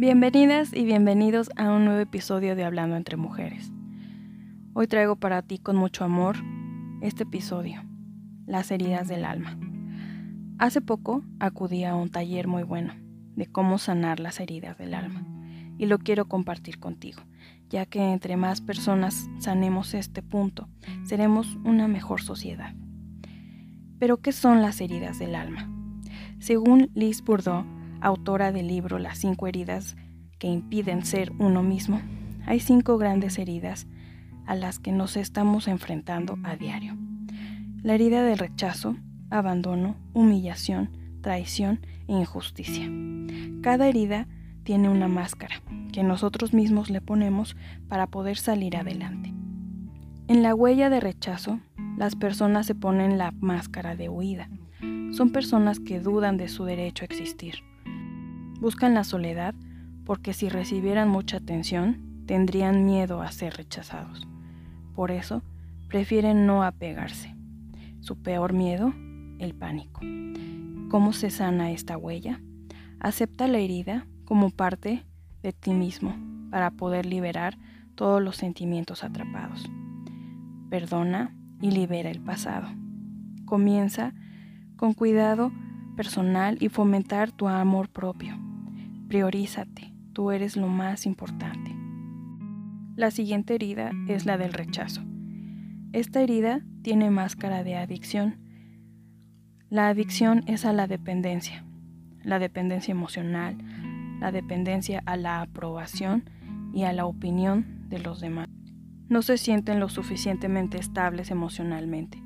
Bienvenidas y bienvenidos a un nuevo episodio de Hablando entre Mujeres. Hoy traigo para ti con mucho amor este episodio, Las heridas del alma. Hace poco acudí a un taller muy bueno de cómo sanar las heridas del alma y lo quiero compartir contigo, ya que entre más personas sanemos este punto, seremos una mejor sociedad. Pero ¿qué son las heridas del alma? Según Liz Bourdeau, autora del libro Las cinco heridas que impiden ser uno mismo, hay cinco grandes heridas a las que nos estamos enfrentando a diario. La herida del rechazo, abandono, humillación, traición e injusticia. Cada herida tiene una máscara que nosotros mismos le ponemos para poder salir adelante. En la huella de rechazo, las personas se ponen la máscara de huida. Son personas que dudan de su derecho a existir Buscan la soledad porque si recibieran mucha atención, tendrían miedo a ser rechazados. Por eso, prefieren no apegarse. Su peor miedo, el pánico. ¿Cómo se sana esta huella? Acepta la herida como parte de ti mismo para poder liberar todos los sentimientos atrapados. Perdona y libera el pasado. Comienza con cuidado personal y fomentar tu amor propio. Priorízate, tú eres lo más importante. La siguiente herida es la del rechazo. Esta herida tiene máscara de adicción. La adicción es a la dependencia, la dependencia emocional, la dependencia a la aprobación y a la opinión de los demás. No se sienten lo suficientemente estables emocionalmente.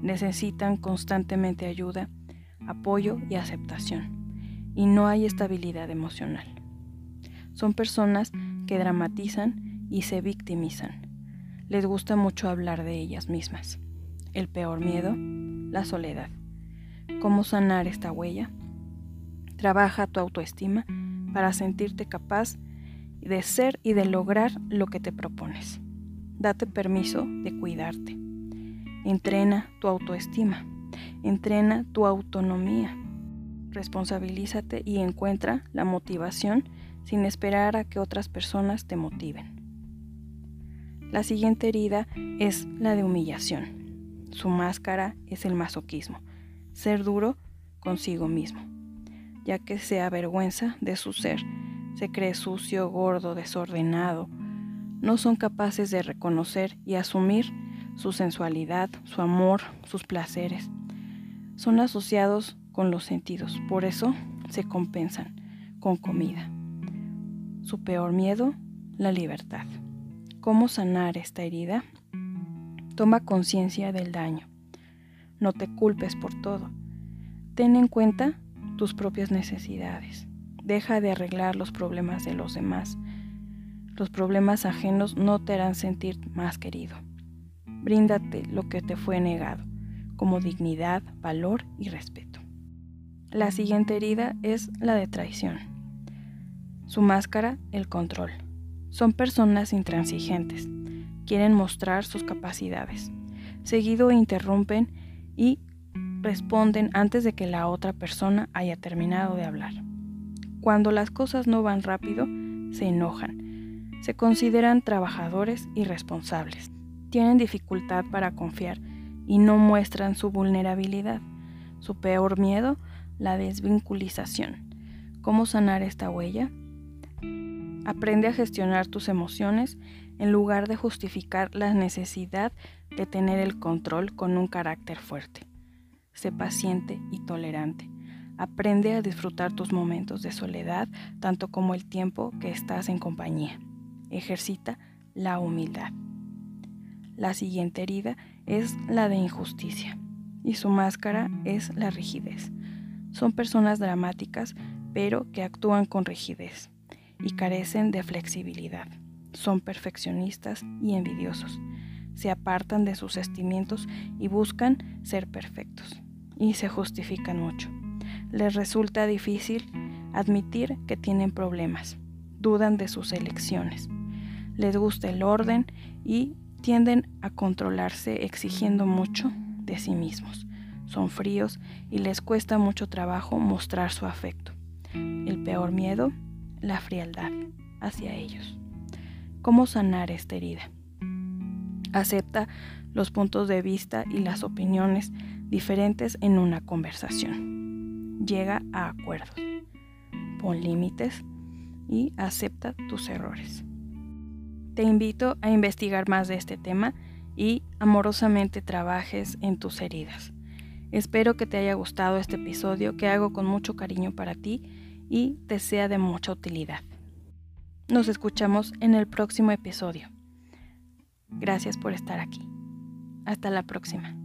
Necesitan constantemente ayuda, apoyo y aceptación y no hay estabilidad emocional. Son personas que dramatizan y se victimizan. Les gusta mucho hablar de ellas mismas. El peor miedo, la soledad. ¿Cómo sanar esta huella? Trabaja tu autoestima para sentirte capaz de ser y de lograr lo que te propones. Date permiso de cuidarte. Entrena tu autoestima. Entrena tu autonomía responsabilízate y encuentra la motivación sin esperar a que otras personas te motiven. La siguiente herida es la de humillación. Su máscara es el masoquismo, ser duro consigo mismo, ya que se avergüenza de su ser, se cree sucio, gordo, desordenado, no son capaces de reconocer y asumir su sensualidad, su amor, sus placeres. Son asociados con los sentidos, por eso se compensan con comida. Su peor miedo, la libertad. ¿Cómo sanar esta herida? Toma conciencia del daño. No te culpes por todo. Ten en cuenta tus propias necesidades. Deja de arreglar los problemas de los demás. Los problemas ajenos no te harán sentir más querido. Bríndate lo que te fue negado, como dignidad, valor y respeto. La siguiente herida es la de traición. Su máscara, el control. Son personas intransigentes. Quieren mostrar sus capacidades. Seguido interrumpen y responden antes de que la otra persona haya terminado de hablar. Cuando las cosas no van rápido, se enojan. Se consideran trabajadores y responsables. Tienen dificultad para confiar y no muestran su vulnerabilidad. Su peor miedo la desvinculización. ¿Cómo sanar esta huella? Aprende a gestionar tus emociones en lugar de justificar la necesidad de tener el control con un carácter fuerte. Sé paciente y tolerante. Aprende a disfrutar tus momentos de soledad tanto como el tiempo que estás en compañía. Ejercita la humildad. La siguiente herida es la de injusticia y su máscara es la rigidez. Son personas dramáticas, pero que actúan con rigidez y carecen de flexibilidad. Son perfeccionistas y envidiosos. Se apartan de sus sentimientos y buscan ser perfectos. Y se justifican mucho. Les resulta difícil admitir que tienen problemas. Dudan de sus elecciones. Les gusta el orden y tienden a controlarse exigiendo mucho de sí mismos son fríos y les cuesta mucho trabajo mostrar su afecto. El peor miedo, la frialdad hacia ellos. ¿Cómo sanar esta herida? Acepta los puntos de vista y las opiniones diferentes en una conversación. Llega a acuerdos. Pon límites y acepta tus errores. Te invito a investigar más de este tema y amorosamente trabajes en tus heridas. Espero que te haya gustado este episodio que hago con mucho cariño para ti y te sea de mucha utilidad. Nos escuchamos en el próximo episodio. Gracias por estar aquí. Hasta la próxima.